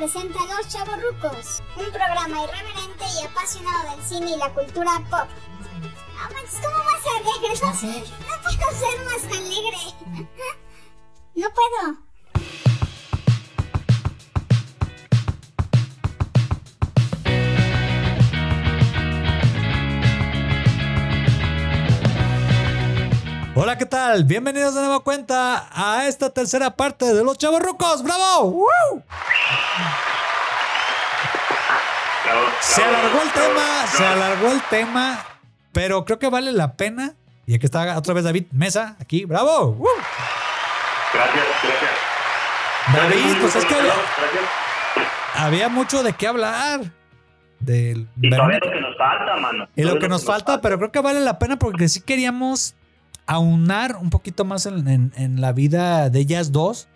presenta Los Chavorrucos, un programa irreverente y apasionado del cine y la cultura pop. No manches, ¿cómo vas a alegre? No, no puedo ser más alegre. No puedo. Hola, ¿qué tal? Bienvenidos de nueva cuenta a esta tercera parte de Los Chavorrucos. ¡Bravo! ¡Woo! Se alargó el tema, se alargó el tema, pero creo que vale la pena. Y aquí está otra vez David Mesa, aquí, ¡bravo! ¡Woo! Gracias, gracias. David, pues es que había, mucho de qué hablar. Del Y todavía lo que nos falta, mano. Y lo que nos falta, pero creo que vale la pena porque sí queríamos aunar un poquito más en, la vida de ellas dos,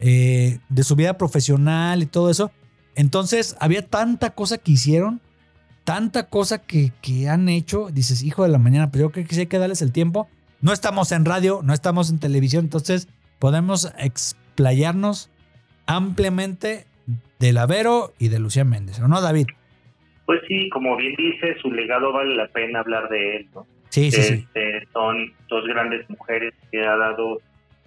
eh, de su vida profesional y todo eso. Entonces, había tanta cosa que hicieron, tanta cosa que, que han hecho. Dices, hijo de la mañana, pero yo creo que sí hay que darles el tiempo. No estamos en radio, no estamos en televisión, entonces podemos explayarnos ampliamente de Lavero y de Lucía Méndez, ¿o no, David? Pues sí, como bien dice, su legado vale la pena hablar de él, ¿no? Sí, sí, sí. Este, son dos grandes mujeres que ha dado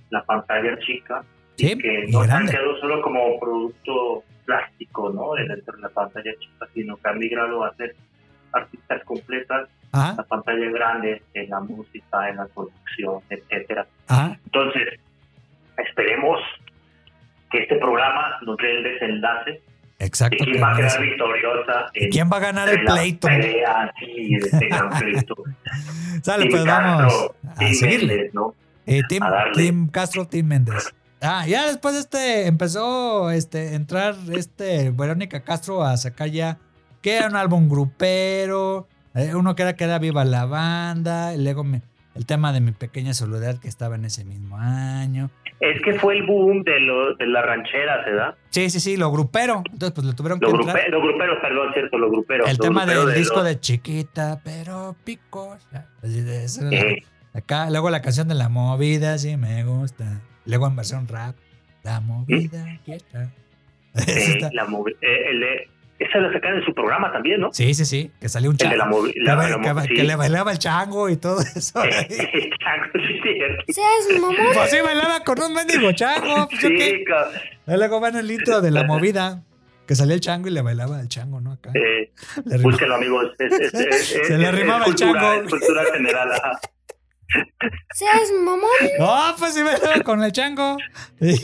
la pantalla chica Sí, que y no han quedado solo como producto plástico, ¿no? Dentro de la pantalla chica, sino que han migrado a ser artistas completas, Ajá, la pantalla grande, en la música, en la producción, etcétera. ajá. Entonces, esperemos que este programa nos dé el desenlace Exacto. quién que va a quedar es- victoriosa ¿Y ¿Quién va a ganar el pleito? pelea, sí, este gran pleito. Sale, pues vamos Castro, a seguirle. ¿no? Eh, Tim, a. Tim Castro, Tim Méndez. Ah, ya después este empezó este a entrar este Verónica Castro a sacar ya que era un álbum grupero, eh, uno que era que era viva la banda, y luego me- el tema de mi pequeña soledad que estaba en ese mismo año. Es que fue el boom de, lo, de la ranchera, ¿verdad? Sí, sí, sí, lo grupero. Entonces pues le tuvieron que Lo, entrar. grupe, lo grupero, perdón, cierto, lo grupero. El lo tema grupero del de disco los- de chiquita, pero la- Eh, Acá, luego la canción de la movida, sí me gusta. Luego en versión rap, la movida, quieta. Esa eh, está- la movi- eh, el de- esa la sacaron en su programa también, ¿no? Sí, sí, sí, que salió un El la chango. la- ba- la que ba- sí. que le bailaba el chango y todo eso. Eh, chango, sí, cierto. Seas mamón. Pues sí, bailaba con un mendigo chango. Pues. Sí, Ahí Luego va en el intro de la movida, que salía el chango y le bailaba el chango, ¿no? Acá. eh, búsquenlo, amigos. Es, es- es- es- Se le es- rimaba es el cultura, chango. Es cultura general. ajá. Seas mamón. No, pues sí bailaba con el chango. Y,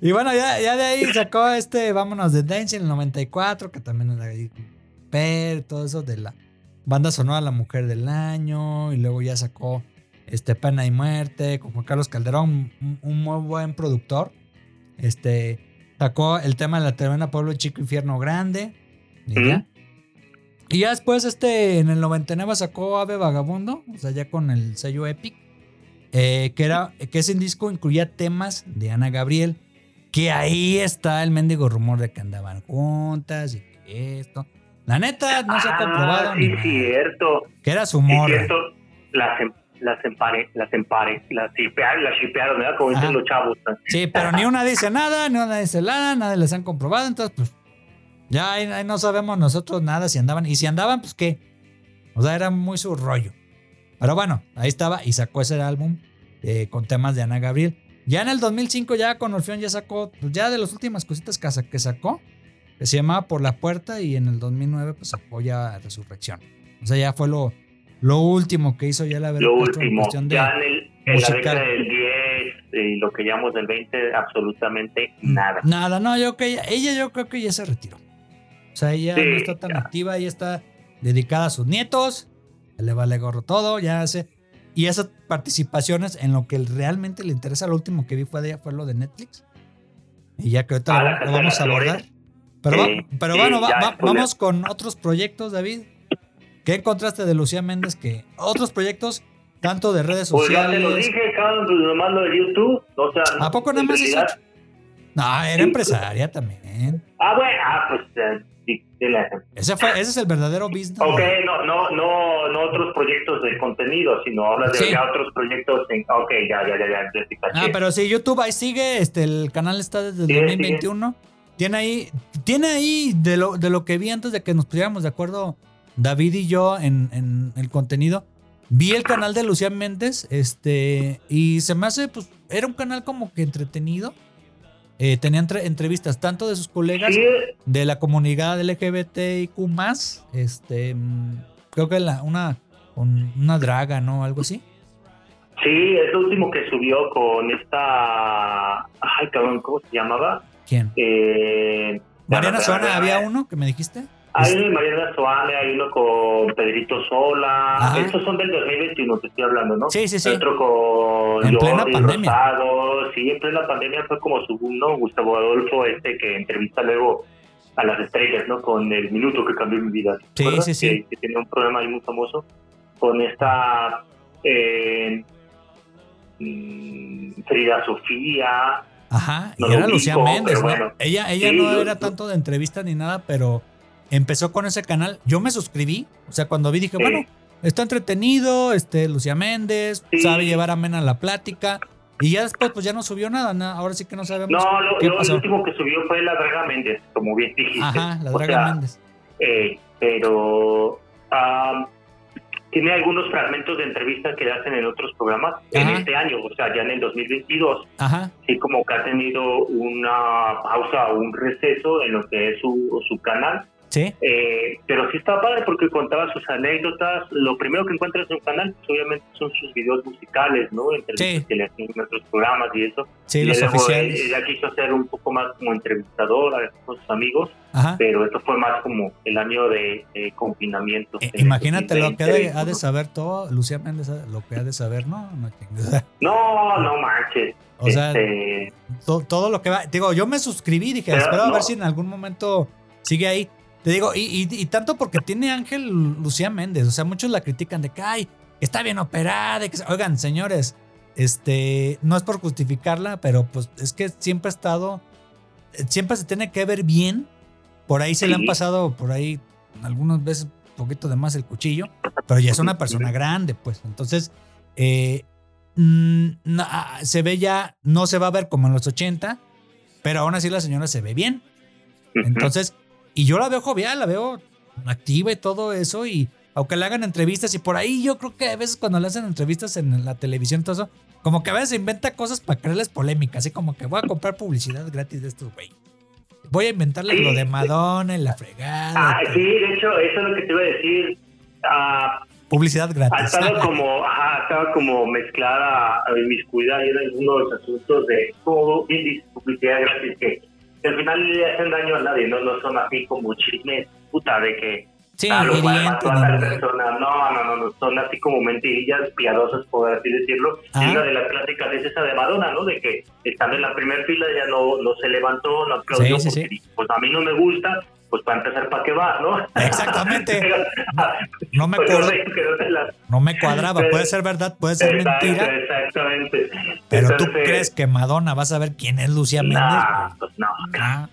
y bueno, ya, ya de ahí sacó este Vámonos de Dancing en el 94, que también era ahí Per, todo eso de la banda sonora La Mujer del Año. Y luego ya sacó este Pena y Muerte con Juan Carlos Calderón, un, un muy buen productor. Este sacó el tema de la tremenda Pueblo Chico Infierno Grande. Y ya. Y ya después, este, en el 99 sacó Ave Vagabundo, o sea, ya con el sello Epic. eh, que era que ese disco incluía temas de Ana Gabriel. Que ahí está el mendigo rumor de que andaban juntas y que esto. La neta, no se ha Ah, comprobado sí, ni nada. cierto. Que era su Sí, morra. cierto. Las, em- las empare, las empare, las shipearon, las shipearon, ¿verdad? Como dicen los chavos. Sí, pero ni una dice nada, ni una dice nada, nadie les han comprobado, entonces pues ya ahí, ahí no sabemos nosotros nada si andaban. Y si andaban, pues qué. O sea, era muy su rollo. Pero bueno, ahí estaba y sacó ese álbum eh, con temas de Ana Gabriel. Ya en el 2005, ya con Orfeón, ya sacó, pues ya de las últimas cositas que, sa- que sacó, que se llamaba Por la Puerta y en el 2009 pues sacó ya Resurrección. O sea, ya fue lo, lo último que hizo ya la Lo Castro en último. cuestión de Ya en, el, en la musical. década del 10 y lo que llamamos del 20, absolutamente Mm, nada. Nada, no, yo que ella, ella yo creo que ya se retiró. O sea, ella Sí, no está tan ya. activa, ella está dedicada a sus nietos, le vale gorro todo, ya hace. Y esas participaciones en lo que realmente le interesa, lo último que vi fue de ella fue lo de Netflix. Y ya que ahorita Ah, lo, lo vamos a abordar. Pero, Sí, va- pero sí, bueno, va- va- vamos con otros proyectos, David. ¿Qué encontraste de Lucía Méndez? Que otros proyectos, tanto de redes Pues ya te lo sociales. dije, cabrón, pues nomás lo de YouTube. O sea, ¿A poco nada más hizo? No, era Sí. empresaria también. Ah, bueno, ah, pues eh, sí. Ese, fue, ese es el verdadero business. Ok, no, no, no, no otros proyectos de contenido, sino hablas de ya otros proyectos. En, ok, ya, ya, ya, ya. Ah, pero sí, YouTube ahí sigue, este, el canal está desde el Sigue, 2021. tiene ahí, tiene ahí de lo, de lo que vi antes de que nos pusiéramos de acuerdo David y yo en, en el contenido. Vi el canal de Lucía Méndez, este, y se me hace, pues, era un canal como que entretenido. Eh, tenía entre- entrevistas tanto de sus colegas Sí, de la comunidad LGBTIQ este, mm, creo que la, una, una draga, ¿no? Algo así. sí, es lo último que subió con esta. Ay, cabrón, ¿cómo se llamaba? ¿Quién? Eh, Mariana Suárez, había uno que me dijiste. Hay uno de Mariana Suárez, hay uno con Pedrito Sola. Ajá. Estos son del 2021, te estoy hablando, ¿no? Sí, sí, sí. Otro con En plena pandemia. Rosado. Sí, en plena pandemia fue como su uno, Gustavo Adolfo, este que entrevista luego a las estrellas, ¿no? Con el minuto que cambió mi vida. ¿te Sí, sí, sí. Que, que tenía un programa ahí muy famoso con esta eh, mm, Frida Sofía. Ajá, y No era Lucía Méndez, ¿no? bueno. Ella, ella Sí, no era lo- tanto de entrevista ni nada, pero empezó con ese canal. Yo me suscribí, o sea, cuando vi dije, Sí. bueno, está entretenido, este, Lucía Méndez, Sí. sabe llevar amena la plática. Y ya después, pues ya no subió nada, na- ahora sí que no sabemos No, lo, qué lo- pasó. último que subió fue la Draga Méndez, como bien dijiste. Ajá, la O Draga sea, Méndez. Eh, pero am, tiene algunos fragmentos de entrevistas que le hacen en otros programas en este año, o sea, ya en el 2022, Ajá, sí como que ha tenido una pausa o un receso en lo que es su, su canal, sí. eh, pero sí está padre porque contaba sus anécdotas, lo primero que encuentras en su canal pues, obviamente son sus videos musicales, ¿no? Entrevistas Sí. que le hacen en otros programas y eso. Sí, Y los luego, oficiales. eh, Ella quiso ser un poco más como entrevistador con sus amigos Ajá. pero esto fue más como el año de, de confinamiento. Eh, imagínate lo que ha de, 2020, ha de ¿no? saber todo, Lucía Méndez, lo que ha de saber, ¿no? No. No, no manches. O sea, Este, to- todo lo que va. Digo, yo me suscribí, dije, Pero espero a ver si en algún momento sigue ahí. Te digo, y, y- y tanto porque tiene Ángel Lucía Méndez. O sea, muchos la critican de que, ay, está bien operada. que se-". Oigan, señores, este, no es por justificarla, pero pues es que siempre ha estado, siempre se tiene que ver bien. Por ahí se le han pasado, por ahí, algunas veces un poquito de más el cuchillo, pero ya es una persona grande, pues. Entonces, eh, mm, no, ah, se ve ya, no se va a ver como en los 80, pero aún así la señora se ve bien. Entonces, y yo la veo jovial, la veo activa y todo eso, y aunque le hagan entrevistas, y por ahí yo creo que a veces cuando le hacen entrevistas en la televisión, todo eso, como que a veces inventa cosas para crearles polémica, así como que voy a comprar publicidad gratis de estos güey. Voy a inventarles Sí. lo de Madonna y la fregada. ah, sí, de hecho, eso es lo que te iba a decir. Ah, Publicidad ha gratis. estado como, como mezclada, a inmiscuida ahí en algunos asuntos de todo, publicidad gratis, que, que al final le hacen daño a nadie, no, no son así como chismes, puta, de que sí, Ah, lo cual mató a tal persona. No, no, no, no, son así como mentirillas piadosas, por así decirlo. Ah. Y una de las clásicas es esa de Madonna, ¿no? De que estando en la primera fila ya no, no se levantó, no aplaudió, Sí, sí, porque sí. pues a mí no me gusta, pues para empezar, ¿para qué va, no? Exactamente. Pero, No me acuerdo. no no No me cuadraba. Pero- Puede ser verdad, puede ser Exacto, mentira. Exactamente. Pero tú Entonces, crees que Madonna va a saber quién es Lucía Méndez. Nah, pues no. Ah.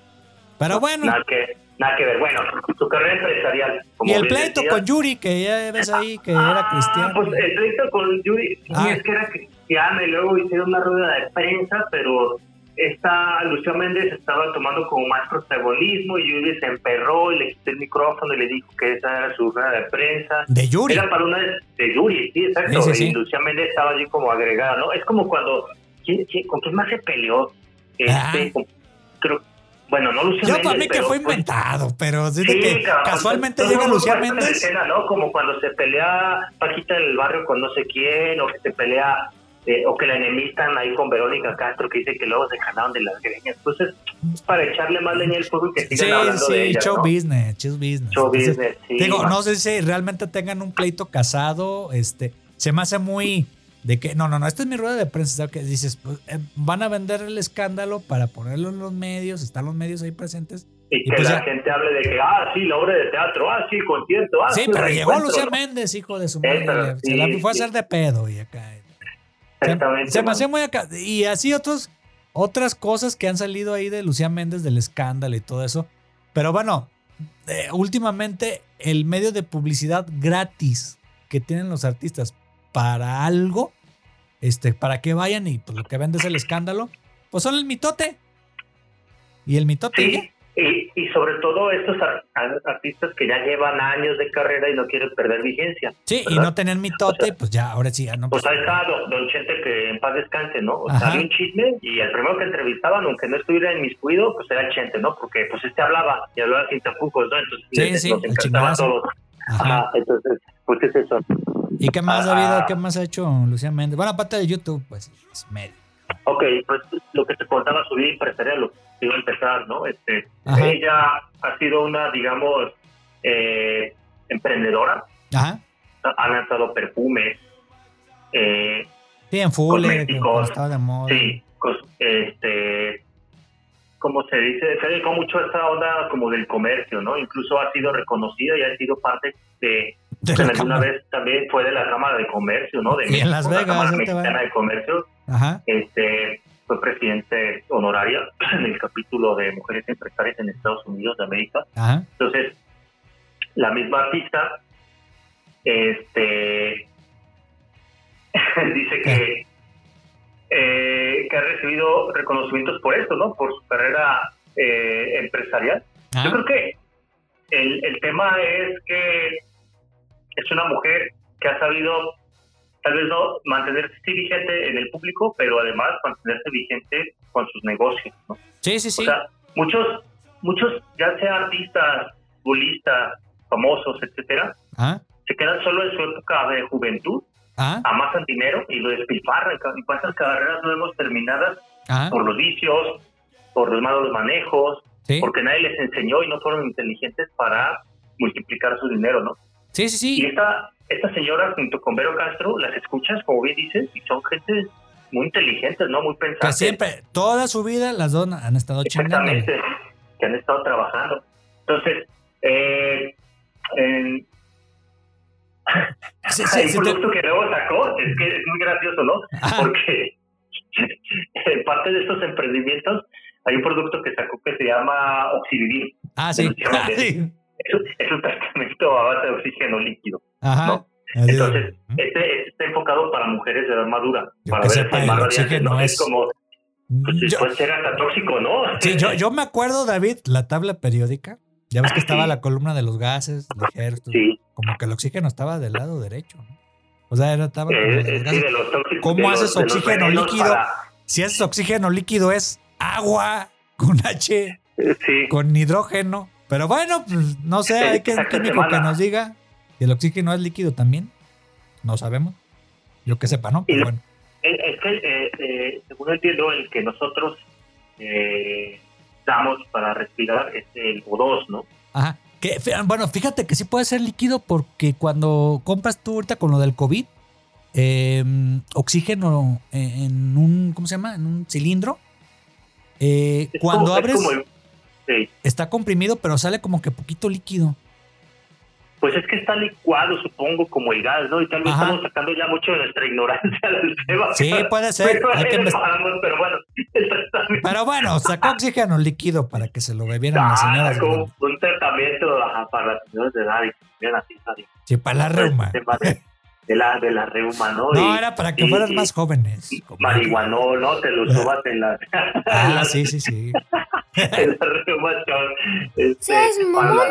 Pero bueno, Nada que, nada que ver. Bueno, su carrera empresarial. como y el pleito con Yuri, que ya ves ahí que era Ah, cristiano. Pues el pleito con Yuri, sí, Ah. es que era cristiana y luego hicieron una rueda de prensa, pero esta Lucía Méndez estaba tomando como más protagonismo y Yuri se emperró y le quitó el micrófono y le dijo que esa era su rueda de prensa. De Yuri. Era para una de, de Yuri, sí, exacto. Sí. Y Lucía Méndez estaba allí como agregada, ¿no? Es como cuando, ¿quién- quién- ¿con quién más se peleó? Este, Ah. con- creo, bueno, no Lucía Yo Méndez. para mí que pero, fue pues, inventado, pero sí que cabrón, casualmente llega Lucía Méndez. escena, ¿no? Como cuando se pelea Paquita del barrio con no sé quién, o que se pelea, eh, o que la enemistan ahí con Verónica Castro, que dice que luego se jalaron de las greñas. Entonces, es para echarle más leña al fuego y que Sí, sigan hablando de sí, ella, show ¿no? business, show business. Show Entonces, business, sí. Digo, no sé si realmente tengan un pleito casado, este, se me hace muy de que, no, no, no, esta es mi rueda de prensa, ¿sabes? que dices, pues, eh, van a vender el escándalo para ponerlo en los medios, están los medios ahí presentes. Y y que pues la ya. gente hable de que, ah, sí, la obra de teatro, ah, sí, el concierto, ah, sí, sí, pero llegó Lucía. Méndez, hijo de su Eh, madre, se sí, la fue a sí. hacer de pedo y acá. Se, Exactamente, se me hacía muy acá. Y así otros, otras cosas que han salido ahí de Lucía Méndez del escándalo y todo eso. Pero bueno, eh, últimamente el medio de publicidad gratis que tienen los artistas para algo, este, para que vayan y pues lo que vende es el escándalo, pues son el mitote. Y el mitote, Sí. Y, y sobre todo estos ar- ar- artistas que ya llevan años de carrera y no quieren perder vigencia. Sí, y no tenían mitote, y pues ya, ahora sí, ya no. Pues ahí está don, don Chente que en paz descanse, ¿no? O sea, había un chisme y el primero que entrevistaban, aunque no estuviera inmiscuido, pues era el Chente, ¿no? Porque pues este hablaba y hablaba sin tapujos, ¿no? Entonces Sí, les- sí, nos el encantaba todos. Ajá. Ajá, entonces, pues es eso. ¿Y qué más, Ah. David? ¿Qué más ha hecho Lucía Méndez? Bueno, aparte de YouTube, pues es medio. Ok, pues lo que te contaba su vida empresarial, a empezar, ¿no? Este, Ajá. ella ha sido una, digamos, eh, emprendedora, Ajá. ha lanzado perfumes, eh, Sí, en Fuller, que Cosméticos. de moda. Sí, cos- este, como se dice, se dedicó mucho a esta onda como del comercio, ¿no? Incluso ha sido reconocida y ha sido parte de, De en la alguna cámara. vez también fue de la Cámara de Comercio, ¿no? De en Las la Cámara. Mexicana de Comercio, Ajá. este, fue presidente honoraria en el capítulo de Mujeres Empresarias en Estados Unidos de América. Ajá. Entonces, la misma artista este, dice que, eh, que ha recibido reconocimientos por esto, ¿no? Por su carrera eh, empresarial. Yo creo que el, el tema es que es una mujer que ha sabido, tal vez no mantenerse vigente en el público, pero además mantenerse vigente con sus negocios, ¿no? Sí, sí, sí. O sea, muchos, muchos, ya sea artistas, futbolistas, famosos, etcétera, Ajá. se quedan solo en su época de juventud, Ajá. amasan dinero y lo despilfarran. Y cuántas carreras no hemos terminadas Ajá. por los vicios, por los malos manejos, Sí. porque nadie les enseñó y no fueron inteligentes para multiplicar su dinero, ¿no? Sí, sí, Y sí. esta, esta señora junto con Vero Castro, las escuchas, como bien dices, y son gente muy inteligentes, ¿no? Muy Que pensantes. siempre, toda su vida, las dos han estado chingando. Exactamente, que han estado trabajando. Entonces, eh, en- Sí, sí, el sí, te- producto que luego sacó es que es muy gracioso, ¿no? Ajá. Porque en parte de estos emprendimientos hay un producto que sacó que se llama Oxivivir. Ah, sí. Ah, sí. Es un, es un tratamiento a base de oxígeno líquido. Ajá. Entonces, este, este está enfocado para mujeres de edad madura. Yo para que ver sepa, si el radiante, oxígeno ¿no? es- como, pues, yo, puede ser hasta tóxico, ¿no? sí, yo, yo me acuerdo, David, la tabla periódica. Ya ves que Ah, estaba sí. la columna de los gases ligeros. Sí, Como que el oxígeno estaba del lado derecho. ¿no? O sea, era estaba eh, de los eh, sí, gases. de los tóxicos. ¿Cómo de haces los oxígeno líquido? para- Si es oxígeno líquido, es agua con H, sí, con hidrógeno. Pero bueno, pues, no sé, hay que un químico que nos diga si el oxígeno es líquido también. No sabemos. Yo que sepa, ¿no? Pero lo- bueno. Eh, Es que, eh, eh, según entiendo, el que nosotros eh, damos para respirar es el O2, ¿no? Ajá. Que, bueno, fíjate que sí puede ser líquido porque cuando compras tú ahorita con lo del COVID, eh, oxígeno en un, ¿cómo se llama? En un cilindro. eh, cuando como- es abres, como el- sí. está comprimido, pero sale como que poquito líquido. Pues es que está licuado, supongo, como el gas, ¿no? Y tal vez Ajá. estamos sacando ya mucho de nuestra ignorancia del tema. Sí, puede ser. Pero, Hay que invest- pero bueno. Pero bueno, sacó oxígeno líquido para que se lo bebieran las Ah, señoras. como grandes. un tratamiento para las señoras de edad así. Sí, para la reuma. De, la, de la reuma, ¿no? No, Y- era para que y- fueras y- más jóvenes. marihuanol, ¿no? Te lo sobas en la, Ah, sí, sí, sí. en la reumación, este,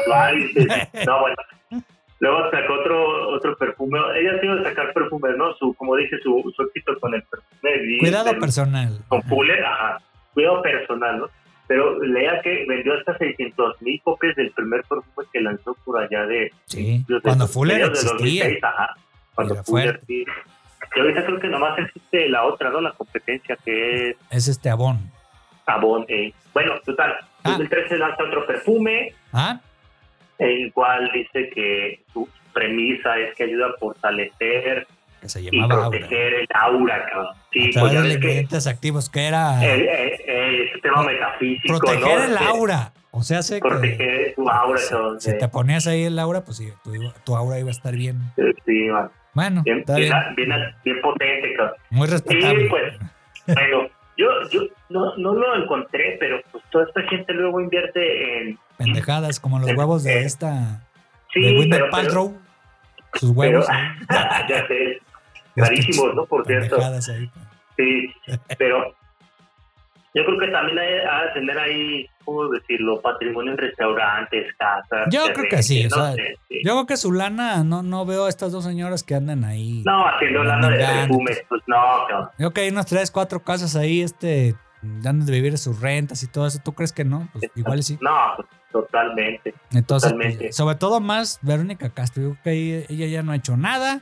varices. No, bueno. Luego sacó otro otro perfume. Ella ha sido de sacar perfumes, ¿no? Su, como dice, su, su éxito con el perfume. Cuidado personal. Con Fuller, ajá. Cuidado personal, ¿no? Pero lea que vendió hasta 600 mil copias del primer perfume que lanzó por allá de... Sí, de cuando los- Fuller existía. 2006, ajá. Cuando sí. Y ahorita creo que nomás existe la otra, ¿no? La competencia que es Es este Avon. Avon. eh. Bueno, total. Ah. 2013 lanza otro perfume, ¿Ah? el cual dice que su premisa es que ayuda a fortalecer Que se y llamaba Aura. proteger el aura. Sí, A pues través ya de ves que ingredientes activos, que era eh, ese tema metafísico, proteger ¿no? el aura. O sea, que Proteger tu aura, si, si eh. te ponías ahí el aura, pues sí, tu, tu aura iba a estar bien. Sí, man. Bueno, bien, está bien, bien. bien- bien potente, cabrón. Muy respetable. Sí, pues. Bueno, yo, yo no, no lo encontré, pero pues toda esta gente luego invierte en... Pendejadas como los huevos de esta. Sí, de Winter pero, pero, Paltrow. Sus huevos. ahí. ya sé, Las carísimos, ¿no? Por cierto. pendejadas ahí. Sí, pero Yo creo que también hay a tener ahí, ¿cómo decirlo? Patrimonio en restaurantes, casas. Yo creo que sí, o no sea, sé, sí. Yo creo que su lana, no, no veo a estas dos señoras que andan ahí. No, haciendo lana de perfumes, pues no, cabrón. Yo creo que hay unas tres, cuatro casas ahí, este, dan de vivir sus rentas y todo eso. ¿Tú crees que no? Pues igual sí. No, pues totalmente. Entonces, pues, totalmente. sobre todo más Verónica Castro. Yo creo que ahí- ella ya no ha hecho nada.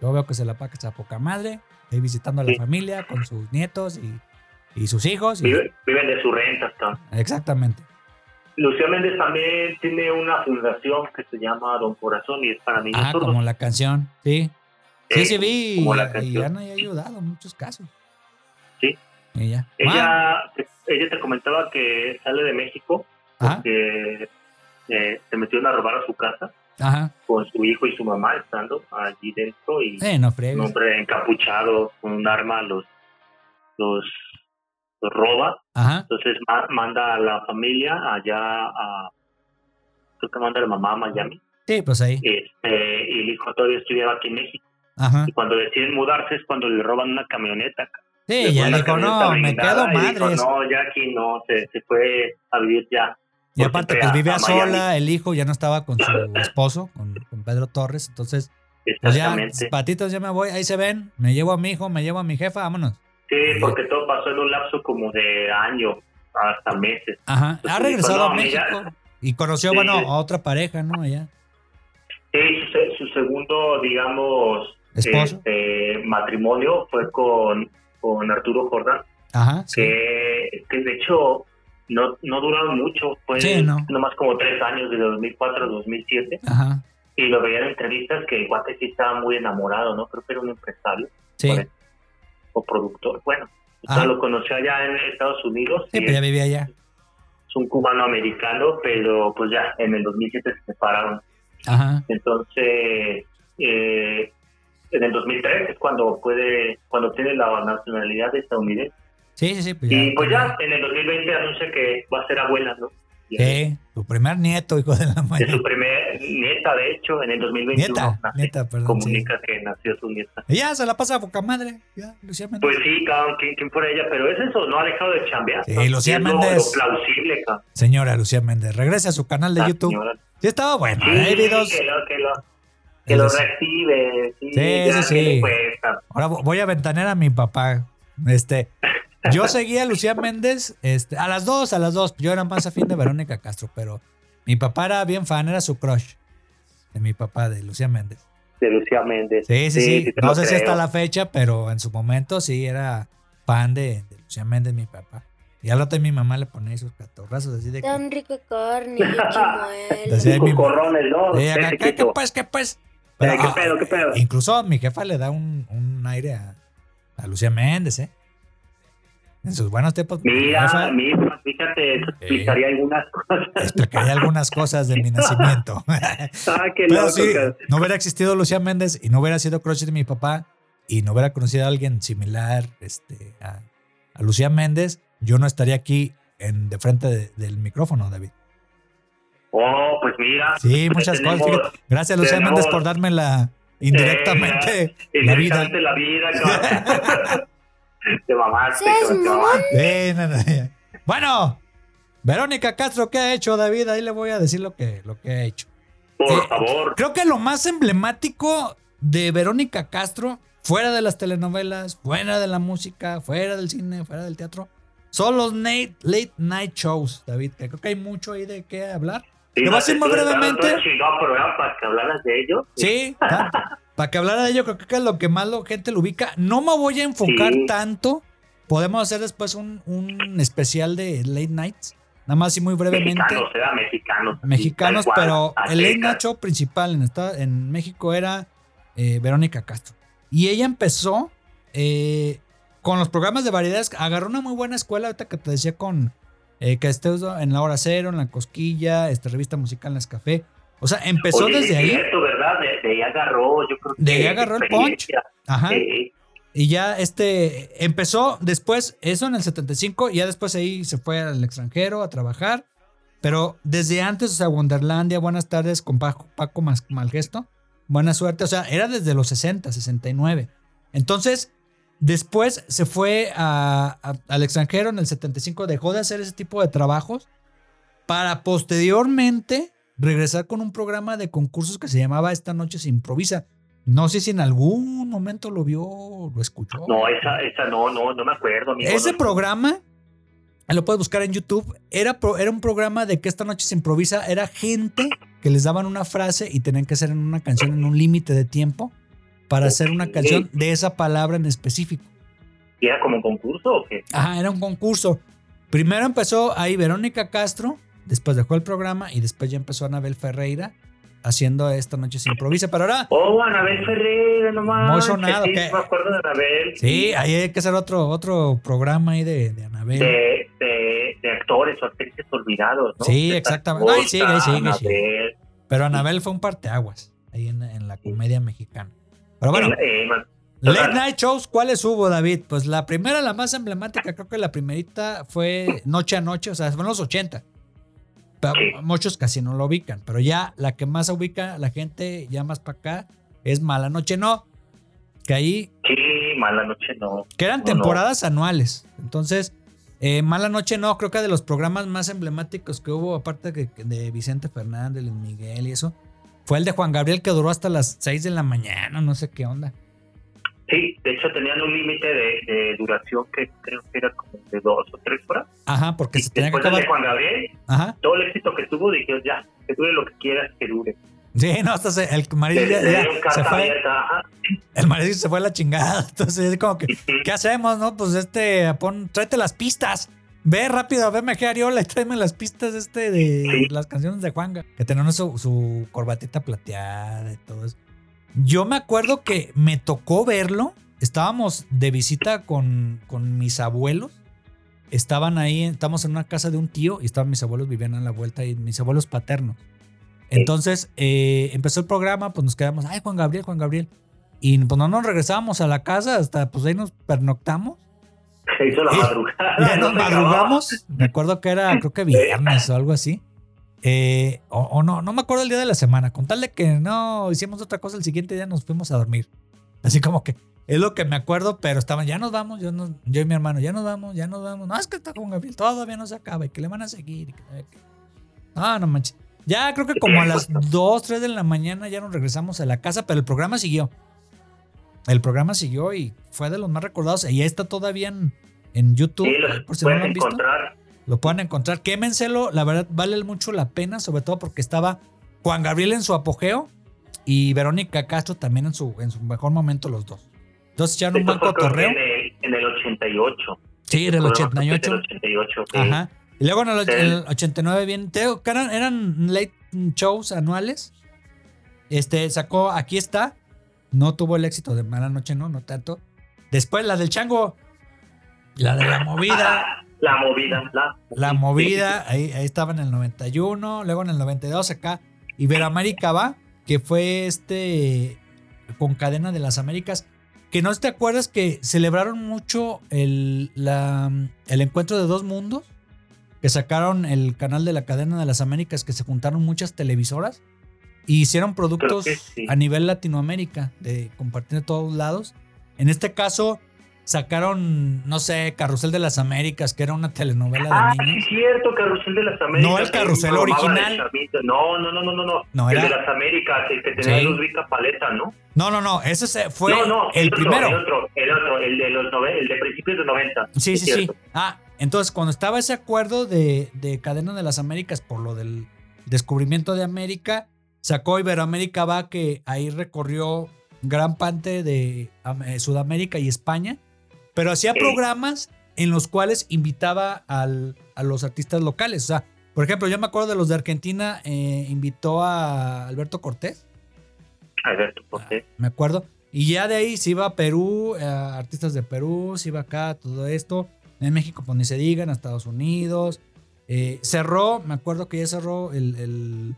Yo veo que se la pasa a poca madre, ahí visitando a la Sí. familia con sus nietos y, y sus hijos. y- Vive- viven de sus rentas, cabrón. exactamente. Lucía Méndez también tiene una fundación que se llama Don Corazón y es para niños Ah, sordos. como la canción, sí. Sí, Eh, sí vi. como la Y, y canción. Ana ha ayudado en muchos casos. Sí. Ella. Ella, ella te comentaba que sale de México porque eh, se metieron a robar a su casa ajá. con su hijo y su mamá estando allí dentro y Eh, no un hombre encapuchado con un arma los, los roba. Ajá. Entonces ma- manda a la familia allá a, creo que manda a la mamá a Miami. Sí, pues ahí. Este, y el hijo todavía estudiaba aquí en México. Ajá. Y cuando deciden mudarse es cuando le roban una camioneta. Sí, Le ya dijo, no, me quedo madres. no, ya aquí no, se, se fue a vivir ya. Y aparte, pues vivía sola, el hijo ya no estaba con su esposo, con, con Pedro Torres. Entonces, pues ya, patitos, ya me voy, ahí se ven. Me llevo a mi hijo, me llevo a mi jefa, vámonos. Sí, porque todo pasó en un lapso como de años hasta meses. Ajá. Pues Ha dijo, regresado no, a. México y conoció, Sí, bueno, a otra pareja, ¿no? Allá. Sí, su, su segundo, digamos, Esposo. este, matrimonio fue con, con Arturo Jordán, Ajá. Sí. que, que de hecho no, no duraron mucho, fue Sí, no. nomás como tres años, de 2004 a 2007, Ajá. y lo veía en entrevistas que el guate sí estaba muy enamorado, ¿no? Creo que era un empresario Sí. por- o productor, bueno. sea, Ajá. lo conoció allá en Estados Unidos Sí, y pues ya vivía allá. es un cubano americano, pero pues ya en el 2007 se separaron. Ajá. Entonces, eh, en el 2003 es cuando puede, cuando tiene la nacionalidad estadounidense. Sí, sí, sí. Pues Y pues ya en el 2020 anuncia que va a ser abuela, ¿no? Sí, tu primer nieto, hijo de la mañana. su primer nieta, de hecho, en el 2021 Nieta, nace, nieta, perdón. sí. comunica que nació su nieta. Y ya se la pasa a poca madre. Ya, Lucía Méndez. Pues sí, cabrón, ¿quién, quién fuera ella? Pero es eso, no ha dejado de chambear. Sí. Lucía es Méndez. Lo, plausible, cabrón. Señora Lucía Méndez, regrese a su canal de La YouTube. señora. Sí, estaba bueno. Sí, Hay videos. que lo, que lo, que lo reactive. Sí, Sí, sí, ¿qué sí. Ahora vo- voy a ventanear a mi papá. Este, yo seguía a Lucía Méndez, este, a las dos, a las dos. Yo era más afín de Verónica Castro, pero mi papá era bien fan, era su crush de mi papá, de Lucía Méndez. De Lucía Méndez. Sí, sí, sí. no sé si hasta la fecha, pero en su momento sí era fan de, de Lucía Méndez, mi papá. Y al rato mi mamá le ponía sus catorrazos así de que. Tan rica carne, yo chimuelo. Mi- corrones, ¿no? Acá, Ese ¿qué, qué pues, qué pues? ¿qué ah, pedo, qué pedo? Incluso mi jefa le da un, un aire a, a Lucía Méndez, ¿eh? En sus buenos tiempos. mi Mira, jefa mira, fíjate, explicaría algunas cosas. explicaría algunas cosas de mi nacimiento. ah, qué Pero loco. sí, cabrón. no hubiera existido Lucía Méndez y no hubiera sido crush de mi papá y no hubiera conocido a alguien similar este, a, a Lucía Méndez, yo no estaría aquí en, de frente de- del micrófono, David. Oh, pues mira. Sí, pues muchas cosas. fíjate. Gracias, Lucía tenemos- Méndez, por dármela indirectamente la vida. La vida. Te mamaste, te mamaste. Sí, no, no, ya. Bueno, Verónica Castro, ¿qué ha hecho, David? Ahí le voy a decir lo que, lo que ha hecho. Por Eh, favor. Creo que lo más emblemático de Verónica Castro, fuera de las telenovelas, fuera de la música, fuera del cine, fuera del teatro, son los late, late night shows, David. Que creo que hay mucho ahí de qué hablar. Sí, te voy a decir muy brevemente. chingado programa para que hablaras de ello. Sí, para que hablara de ello, creo que es lo que más la gente lo ubica. No me voy a enfocar Sí. tanto. Podemos hacer después un, un especial de late nights. Nada más y muy brevemente. Mexicanos, era mexicanos. mexicanos, cual, pero el late night show principal en, esta- en México era eh, Verónica Castro. Y ella empezó eh, con los programas de variedades. Agarró una muy buena escuela, ahorita que te decía con eh, que esté en la hora cero, en la cosquilla, este, revista musical Nescafé. O sea, empezó Oye, desde ahí. cierto, ¿verdad? De, de ahí agarró, yo creo que. De ahí agarró el experiencia. Ajá. Sí. Y ya este empezó después, eso en el 75, y ya después ahí se fue al extranjero a trabajar. Pero desde antes, o sea, Wonderlandia, buenas tardes con Paco, Paco Malgesto, buena suerte, o sea, era desde los 60, 69. Entonces, Después se fue a- a- al extranjero en el 75, dejó de hacer ese tipo de trabajos para posteriormente regresar con un programa de concursos que se llamaba Esta noche se improvisa. No sé si en algún momento lo vio lo escuchó. No, esa, esa no, no, no me acuerdo. amigo, Ese programa, lo puedes buscar en YouTube, era, pro- era un programa de que esta noche se improvisa, era gente que les daban una frase y tenían que hacer una canción en un límite de tiempo para hacer una canción de esa palabra en específico. ¿Y era como un concurso o qué? Ajá, era un concurso. Primero empezó ahí Verónica Castro, después dejó el programa y después ya empezó Anabel Ferreira haciendo esta noche se improvisa. Pero ahora, Oh, Anabel Ferreira, nomás. Muy sonado, Sí, ¿qué? me acuerdo de Anabel. sí, ahí hay que hacer otro, otro programa ahí de, de Anabel. De, de, de actores o actrices olvidados, ¿no? Sí, exactamente. Ay, sigue, Costa, sigue. Pero Anabel fue un parteaguas ahí en, en la comedia mexicana. Pero bueno, Eh, Late Night Shows, ¿cuáles hubo, David? Pues la primera, la más emblemática, creo que la primerita fue Noche a Noche, o sea, fue en los 80. Sí. muchos casi no lo ubican, pero ya la que más ubica la gente, ya más para acá, es Mala Noche No. Que ahí, sí, mala noche no. que eran No, temporadas anuales. Entonces, eh, Mala Noche No, creo que de los programas más emblemáticos que hubo, aparte de, de Vicente Fernández, Luis Miguel y eso, fue el de Juan Gabriel que duró hasta las 6 de la mañana, no sé qué onda. Sí, de hecho tenían un límite de, de duración que creo que era como de dos o tres horas. Ajá, porque Y se tenía que del de acabar. Juan Gabriel, Ajá. todo el éxito que tuvo, dije, ya, que dure lo que quieras, que dure. Sí, no, hasta se- el marido ya- se fue, abierta, el marido se fue a la chingada. Entonces es como que. ¿qué hacemos, no? Pues este, pon, tráete las pistas. Ve rápido, ve a Ariola y tráeme las pistas este de Sí. las canciones de Juanga. Que tenían su, su corbatita plateada y todo eso. Yo me acuerdo que me tocó verlo. Estábamos de visita con, con mis abuelos. Estaban ahí, estamos en una casa de un tío y estaban mis abuelos, vivían a la vuelta y mis abuelos paternos. Entonces eh, empezó el programa, pues nos quedamos, ay, Juan Gabriel, Juan Gabriel. Y pues no nos regresábamos a la casa, hasta pues ahí nos pernoctamos. Se hizo la Y- madrugada. Ya no nos madrugamos. Me acuerdo que era, creo que viernes o algo así. Eh, o, o no, no me acuerdo el día de la semana. Con tal de que no hicimos otra cosa, el siguiente día nos fuimos a dormir. Así como que es lo que me acuerdo, pero estaban, ya nos vamos, yo, no- yo y mi hermano, ya nos vamos, ya nos vamos. No, es que está Juan Gabriel, todavía no se acaba y que le van a seguir. No, no manches. Ya creo que como a las 2, 3 de la mañana ya nos regresamos a la casa, pero el programa siguió. El programa siguió y fue de los más recordados. Y ahí está todavía en, en YouTube. Sí, por si no lo han visto, encontrar. Lo pueden encontrar. Quémenselo, la verdad vale mucho la pena, sobre todo porque estaba Juan Gabriel en su apogeo y Verónica Castro también en su, en su mejor momento los dos. Entonces echaron un Esto buen cotorreo. en el, en el 88. Sí, creo que 88. Del 88, sí. Ajá. Y luego en el, Sí. en el 89 bien, te digo que eran, eran late shows anuales. Este sacó Aquí está. No tuvo el éxito de Mala Noche, no, no tanto. Después la del Chango. La de la movida. La movida, la, La movida, ahí, ahí estaba en el 91, luego en el 92 acá. Iberoamérica va, que fue este con cadena de las Américas. Que no te acuerdas que celebraron mucho el, la- el encuentro de dos mundos. Que sacaron el canal de la cadena de las Américas, que se juntaron muchas televisoras. Y hicieron productos sí. a nivel Latinoamérica, de compartir de todos lados. En este caso, sacaron, no sé, Carrusel de las Américas, que era una telenovela Ah, de sí, niños. cierto, Carrusel de las Américas. No el Carrusel original. No, no, no, no, no, no. El de las Américas, el que tenía Sí. luz rica paleta, ¿no? No, no, no, ese se- fue el primero. El otro, el otro, el de los nove- el de principios de 90. Sí, sí, sí. Ah, entonces cuando estaba ese acuerdo de, de Cadena de las Américas por lo del descubrimiento de América, sacó Iberoamérica va que ahí recorrió gran parte de eh, Sudamérica y España, pero hacía programas en los cuales invitaba al- a los artistas locales. O sea, por ejemplo, yo me acuerdo de los de Argentina, eh, invitó a Alberto Cortés. Alberto Cortés. me acuerdo. Y ya de ahí se iba a Perú, eh, artistas de Perú, se iba acá, todo esto. En México, pues ni se digan, a Estados Unidos. Eh, cerró, me acuerdo que ya cerró el, el-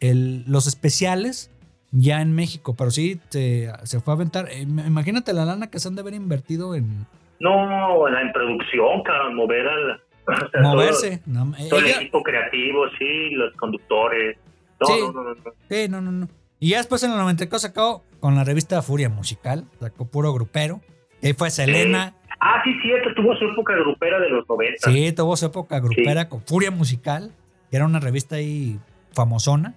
el- los especiales ya en México, pero sí se, se fue a aventar. Eh, imagínate la lana que se han de haber invertido en No, en producción, cabrón, mover al. o sea, moverse. No, Todo, todo el ella- equipo creativo, sí, los conductores. No, Sí. no, no, no, no. Sí, no, no, no. Y ya después en el 94 sacó con la revista Furia Musical, sacó puro grupero. Ahí fue Selena. Ah, sí, cierto, tuvo su época grupera de los 90. Sí, tuvo su época grupera con Furia Musical, que era una revista ahí famosona.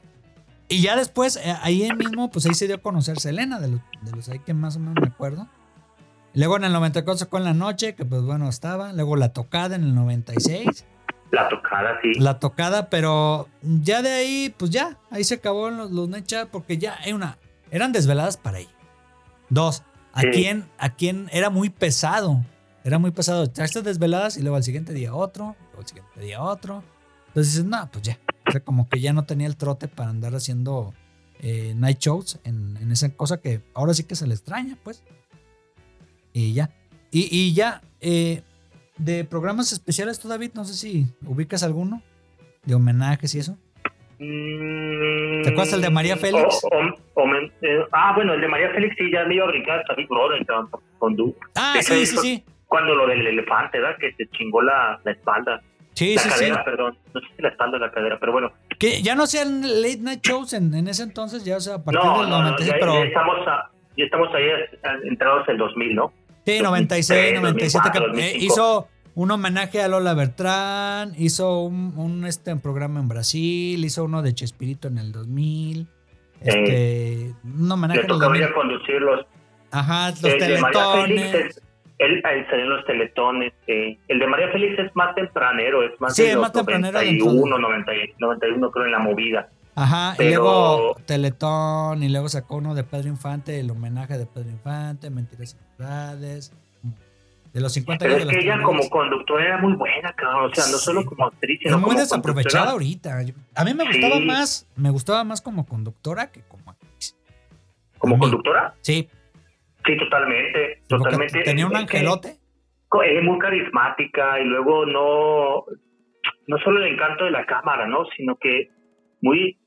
Y ya después, eh, ahí mismo, pues ahí se dio a conocer Selena, de los, de los ahí que más o menos me acuerdo. Luego en el 94 sacó en la noche, que pues bueno, estaba. Luego la tocada en el 96. La tocada, sí. La tocada, pero ya de ahí, pues ya, ahí se acabó los, los Necha, porque ya hay una, eran desveladas para ella. Dos, a Sí. quien, a quien era muy pesado. Era muy pesado. Echarse desveladas y luego al siguiente día otro, luego al siguiente día otro. Entonces dices, no, pues ya. O sea, como que ya no tenía el trote para andar haciendo eh, night shows en, en esa cosa que ahora sí que se le extraña, pues. Y ya. Y, y ya, eh, de programas especiales, tú, David, no sé si ubicas alguno de homenajes y eso. Mm, ¿Te acuerdas el de María Félix? o- o- o me- eh, ah, bueno, el de María Félix sí, ya me iba a brincar hasta Big Brother cabrón, con Du. Ah, ¿Qué sí, sí, sí. Cuando lo del elefante, ¿verdad? Que se chingó la, la espalda. Sí, la sí, sí. cadera, perdón. No sé si la espalda o la cadera, pero bueno. Que ya no sean late night shows en, en ese entonces, ya o sea, a partir No, del no, no, 96, ya, pero ya estamos, a- ya estamos ahí a- entrados en 2000, ¿no? sí, 96, 97, que 2004, eh, hizo un homenaje a Lola Bertrán, hizo un, un, este, un programa en Brasil, hizo uno de Chespirito en el 2000, este, un homenaje Le 2000. ir a conducir los, Ajá, los Félix teletones. Él, él salió en los teletones. eh, el de María Félix es más tempranero, es más Sí, de es los más tempranero de 91, 90, 91 creo en la movida. Ajá, y luego Teletón, y luego sacó uno de Pedro Infante, el homenaje de Pedro Infante, Mentiras y Verdades, de los 50 Pero años es que ella como conductora era muy buena, cabrón. O sea, no solo como actriz, sino muy como desaprovechada ahorita. A mí me gustaba Sí. más, me gustaba más como conductora que como actriz. ¿Como conductora? Sí, Sí, totalmente. Totalmente. tenía un angelote. Es muy carismática y luego no, no solo el encanto de la cámara, ¿no? Sino que muy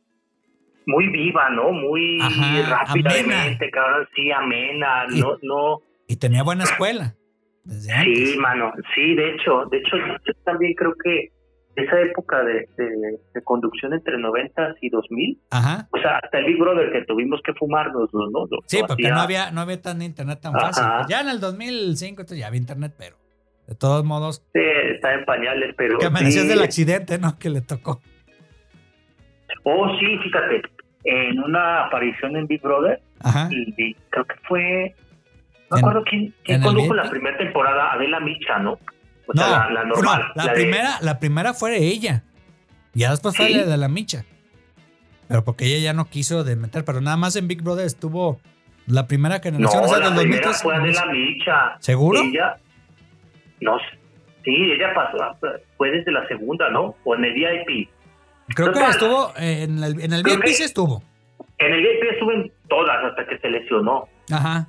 muy viva, ¿no? Muy Ajá, rápida de amena. mente, cabrón, sí, amena, Y- no, no, Y tenía buena escuela. Desde antes. sí, mano, sí, de hecho, de hecho, yo también creo que esa época de, de, de conducción entre 90 y 2000, Ajá. o sea, hasta el Big Brother que tuvimos que fumarnos, ¿no? Lo- Sí, porque hacía- no había, no había tan internet tan Ajá. fácil. Ya en el 2005 entonces ya había internet, pero de todos modos, Sí, está en pañales, pero... que me sí. del accidente, ¿no? Que le tocó. Oh, sí, fíjate, en una aparición en Big Brother, Ajá. y creo que fue... No En- me acuerdo quién, quién condujo la primera temporada, Adela Micha, ¿no? O No, sea, la, la normal. no, la, la de- primera, la primera fue ella. Ya después fue ¿Sí? la de la micha. Pero porque ella ya no quiso de meter, pero nada más en Big Brother estuvo la primera No, generación, o sea, la del primera 2003. fue Adela Micha. ¿Seguro? Ella, no sé. Sí, ella pasó, fue desde la segunda, ¿no? O en el VIP. Creo que estuvo en el, en el VIP sí estuvo. En el VIP estuvo en todas hasta que se lesionó. Ajá.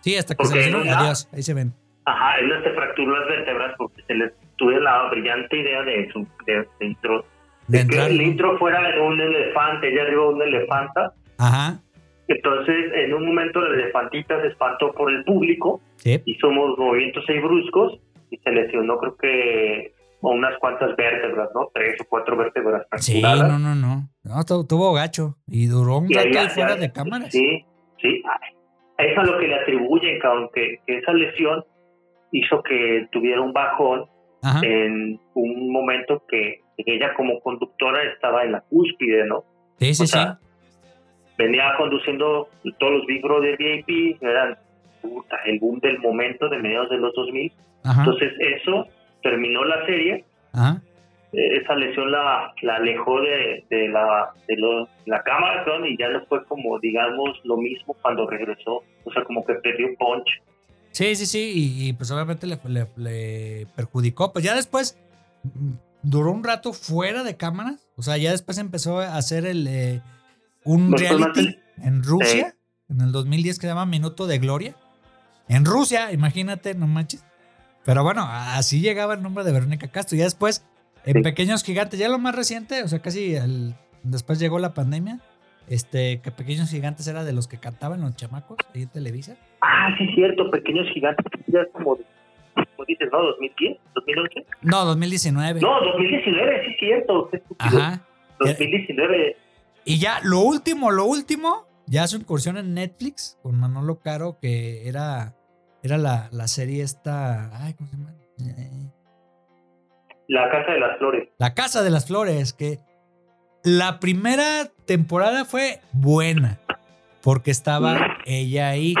Sí, hasta que se Porque lesionó. en una- Adiós, ahí se ven. Ajá, él no se fracturó las vértebras porque se le tuve la brillante idea de su de, de intro. De de que el intro fuera en un elefante, ella arriba de un elefanta. Ajá. Entonces, en un momento la elefantita se espantó por el público, Sí. hizo movimientos ahí bruscos y se lesionó creo que unas cuantas vértebras, ¿no? Tres o cuatro vértebras Sí, no, no, no. No, tu- tuvo gacho. Y duró un rato ahí fuera de cámaras. Sí, sí. A eso es lo que le atribuyen, que, que esa lesión hizo que tuviera un bajón Ajá. en un momento que ella como conductora estaba en la cúspide, ¿no? Sí, sí, o sí. venía conduciendo todos los Big Brother VIP, eran puta, el boom del momento de mediados de los 2000. Ajá. Entonces eso terminó la serie, Ajá. eh, esa lesión la, la alejó de, de la de lo- la cámara perdón, y ya no fue como, digamos, lo mismo cuando regresó. O sea, como que perdió punch. Sí, sí, sí, y, y, pues obviamente le, le- le perjudicó. Pues ya después mm, duró un rato fuera de cámaras. O sea, ya después empezó a hacer el eh, un reality en Rusia, en el 2010 que se llama Minuto de Gloria. En Rusia, imagínate, no manches. Pero bueno, así llegaba el nombre de Verónica Castro. Ya después, en Sí. Pequeños Gigantes, ya lo más reciente, o sea, casi el- después llegó la pandemia. Este, que Pequeños Gigantes era de los que cantaban los chamacos ahí en Televisa. Ah, sí, cierto, Pequeños Gigantes, ya es como, como dices, ¿no? ¿2010? ¿2011? No, 2019. No, 2019, sí, cierto. qué estúpido. Ajá. 2019. Y ya, lo último, lo último, ya su incursión en Netflix con Manolo Caro, que era era la, la serie esta. Ay, ¿cómo se llama? Eh, La Casa de las Flores. La Casa de las Flores, que la primera temporada fue buena, porque estaba ella ahí.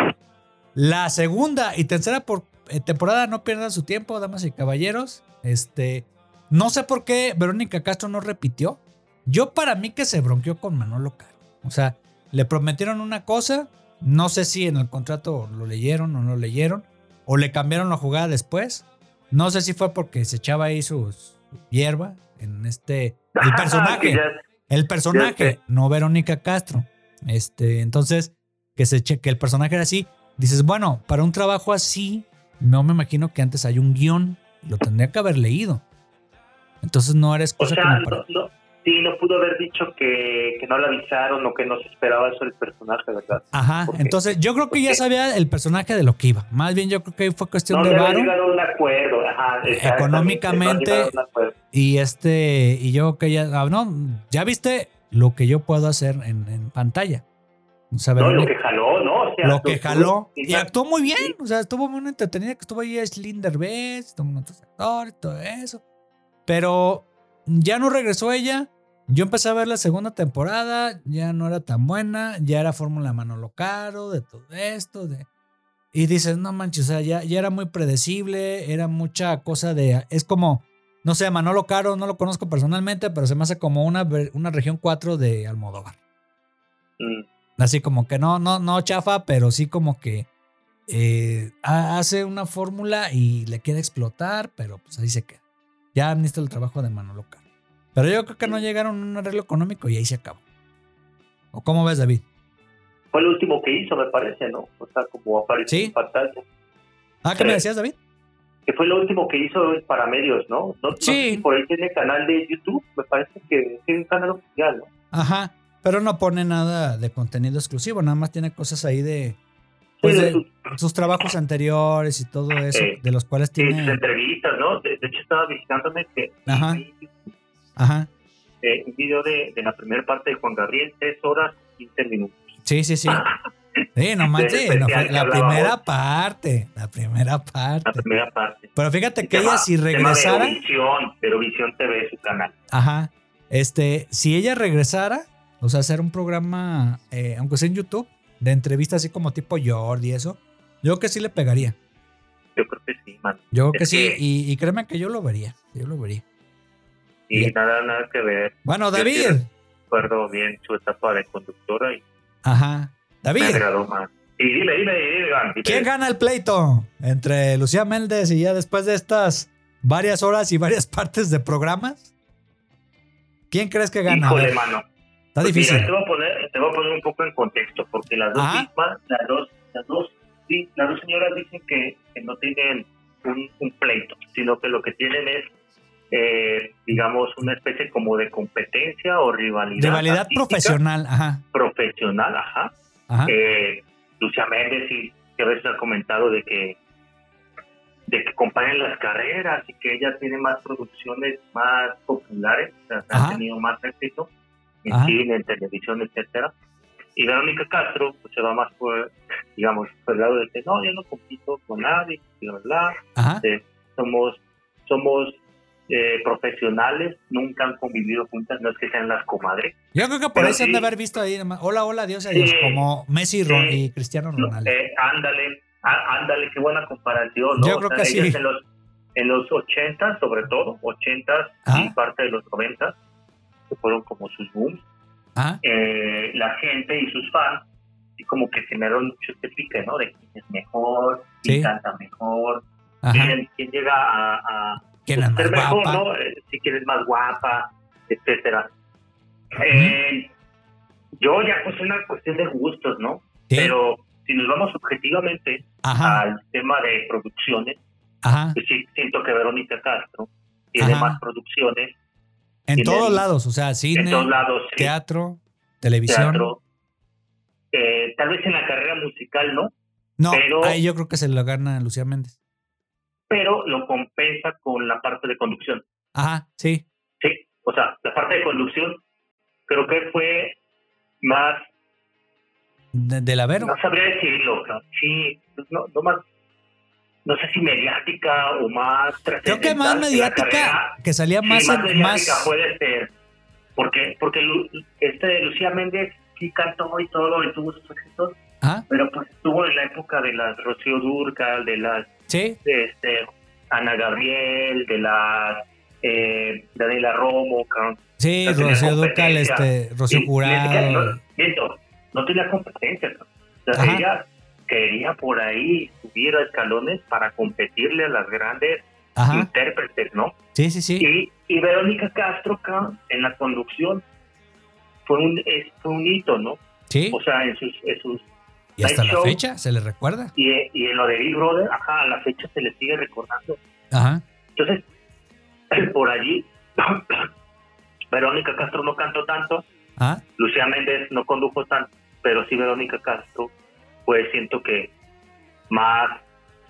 La segunda y tercera por, eh, temporada, no pierdan su tiempo, damas y caballeros. Este, no sé por qué Verónica Castro no repitió. Yo para mí que se bronqueó con Manolo Caro. O sea, le prometieron una cosa, no sé si en el contrato lo leyeron o no leyeron, o le cambiaron la jugada después. No sé si fue porque se echaba ahí su, hierba en este... El personaje. El personaje, no Verónica Castro. Este, entonces, que se che- que el personaje era así. Dices, bueno, para un trabajo así, no me imagino que antes hay un guion. Lo tendría que haber leído. Entonces no eres O cosa sea, como para. no, no- sí, no pudo haber dicho que, que no le avisaron o que no se esperaba eso del personaje, ¿verdad? Ajá. Entonces, yo creo que ya sabía el personaje de lo que iba. Más bien, yo creo que fue cuestión No de varo. un acuerdo. Ajá, exactamente, Económicamente, un acuerdo. Y este, y yo que ya, ah, no, ya viste lo que yo puedo hacer en, en pantalla. O sea, No, lo que jaló, ¿no? Sea, lo que jaló. Y actuó muy bien. O sea, estuvo muy entretenida. Que estuvo ahí Slinder Bess, estuvo otros actores, todo eso. Pero ya no regresó ella. Yo empecé a ver la segunda temporada. Ya no era tan buena. Ya era Fórmula Manolo Caro, de todo esto. De... Y dices, no manches, o sea, ya, ya era muy predecible. Era mucha cosa de. Es como. No sé, Manolo Caro no lo conozco personalmente, pero se me hace como una, una región 4 de Almodóvar. Mm. Así como que no, no, no chafa, pero sí como que eh, ha- hace una fórmula y le queda explotar, pero pues ahí se queda. Ya necesita el trabajo de Manolo Caro. Pero yo creo que no llegaron a un arreglo económico y ahí se acabó. ¿O cómo ves, David? Fue el último que hizo, me parece, ¿no? O sea, como apareció Sí. en pantalla. Ah, ¿qué me decías, David? Que fue lo último que hizo para medios, ¿no? No, no sé Sí. si por ahí tiene canal de YouTube, me parece que tiene un canal oficial, ¿no? Ajá. Pero no pone nada de contenido exclusivo, nada más tiene cosas ahí de, pues, Sí, de sus, trabajos anteriores y todo eso, Sí. de los cuales sí, sus tiene. entrevistas, ¿no? De, de hecho, estaba visitándome que Ajá. Ajá. eh, un video de, de la primera parte de Juan Gabriel, 3 horas 15 minutos. Sí, sí, sí. Sí, no manches, no que la primera parte, la primera parte. La primera parte. Pero fíjate que ella si se llama regresara, Verovisión, Verovisión TV, su canal. ajá, este, si ella regresara, o sea, hacer un programa, eh, aunque sea en YouTube, de entrevistas así como tipo Jordi y eso, yo creo que sí le pegaría. Yo creo que sí, man. Yo creo que sí, y, y créeme que yo lo vería, yo lo vería. Y nada, nada que ver. Bueno, Yo David, sí Recuerdo bien su etapa de conductora y ajá, me David, agradó más. Y dime, dime, Iván, dime. ¿quién gana el pleito entre Lucía Méndez y ya después de estas varias horas y varias partes de programas? ¿Quién crees que gana? Híjole, mano. Está Pues difícil. Mira, te voy a poner, te voy a poner un poco en contexto, porque las dos Ajá. mismas, las dos, las dos, sí, las dos señoras dicen que, que no tienen un, un pleito, sino que lo que tienen es, eh, digamos, una especie como de competencia o rivalidad. Rivalidad profesional, ajá. Profesional, ajá. Ajá. Eh, Lucia Méndez sí, que a veces ha comentado de que de que acompañan las carreras y que ella tiene más producciones más populares, o sea, ha tenido más éxito en Ajá. cine, en televisión, etcétera. Y Verónica Castro pues, se va más por, digamos, por el lado de que no, yo no compito con nadie, bla, bla, eh, somos, somos eh, profesionales, nunca han convivido juntas, no es que sean las comadres. Yo creo que por ahí se han de sí. haber visto ahí. Hola, hola, Dios, adiós. Sí. Como Messi y Ron- Sí. y Cristiano No, Ronaldo. eh, ándale, ándale, qué buena comparación, ¿no? Yo creo que ellas sí. En los, en los 80, sobre todo, 80 Ajá. y parte de los 90, que fueron como sus booms, Ajá. eh, la gente y sus fans, y como que generaron mucho este pique, ¿no? De quién es mejor, quién Sí. canta mejor, quién, quién llega a, a ¿Quién es ser mejor, guapa? ¿no? Eh, Si quieres más guapa, etcétera. Eh, yo ya pues una cuestión de gustos, ¿no? Sí. Pero si nos vamos objetivamente Ajá. al tema de producciones, Ajá. pues sí siento que Verónica Castro tiene Ajá. más producciones En todos lados, o sea, cine, en todos lados, sí, teatro, televisión. teatro. Eh, tal vez en la carrera musical no, No, pero- ahí yo creo que se lo gana Lucía Méndez. pero lo compensa con la parte de conducción. Ajá, sí. Sí, o sea, la parte de conducción creo que fue más De, de la Vero. No sabría decirlo, ¿no? sí, no, no más, no sé si mediática o más Creo que más mediática, carrera. que salía Sí, más mediática más. puede ser. Porque, porque este Lucía Méndez sí cantó y todo y tuvo sus éxitos, Ajá, pero pues estuvo en la época de las Rocío Durcal, de las sí, de este, Ana Gabriel, de las eh, Daniela Romo, sí, No Rocío competencia. este, Rocío Jurado. No, no tenía competencia. cabrón. O sea, ella quería por ahí subir a escalones para competirle a las grandes Ajá, intérpretes, ¿no? sí, sí, sí. Y, y Verónica Castro, cabrón, en la conducción, fue un, es- fue un hito, ¿no? Sí, O sea, en sus, en sus y hasta la fecha se le recuerda. y, y en lo de Big Brother, ajá, a la fecha se le sigue recordando. Ajá, Entonces, por allí, Verónica Castro no cantó tanto, ajá, Lucía Méndez no condujo tanto, pero sí Verónica Castro fue, siento que, más,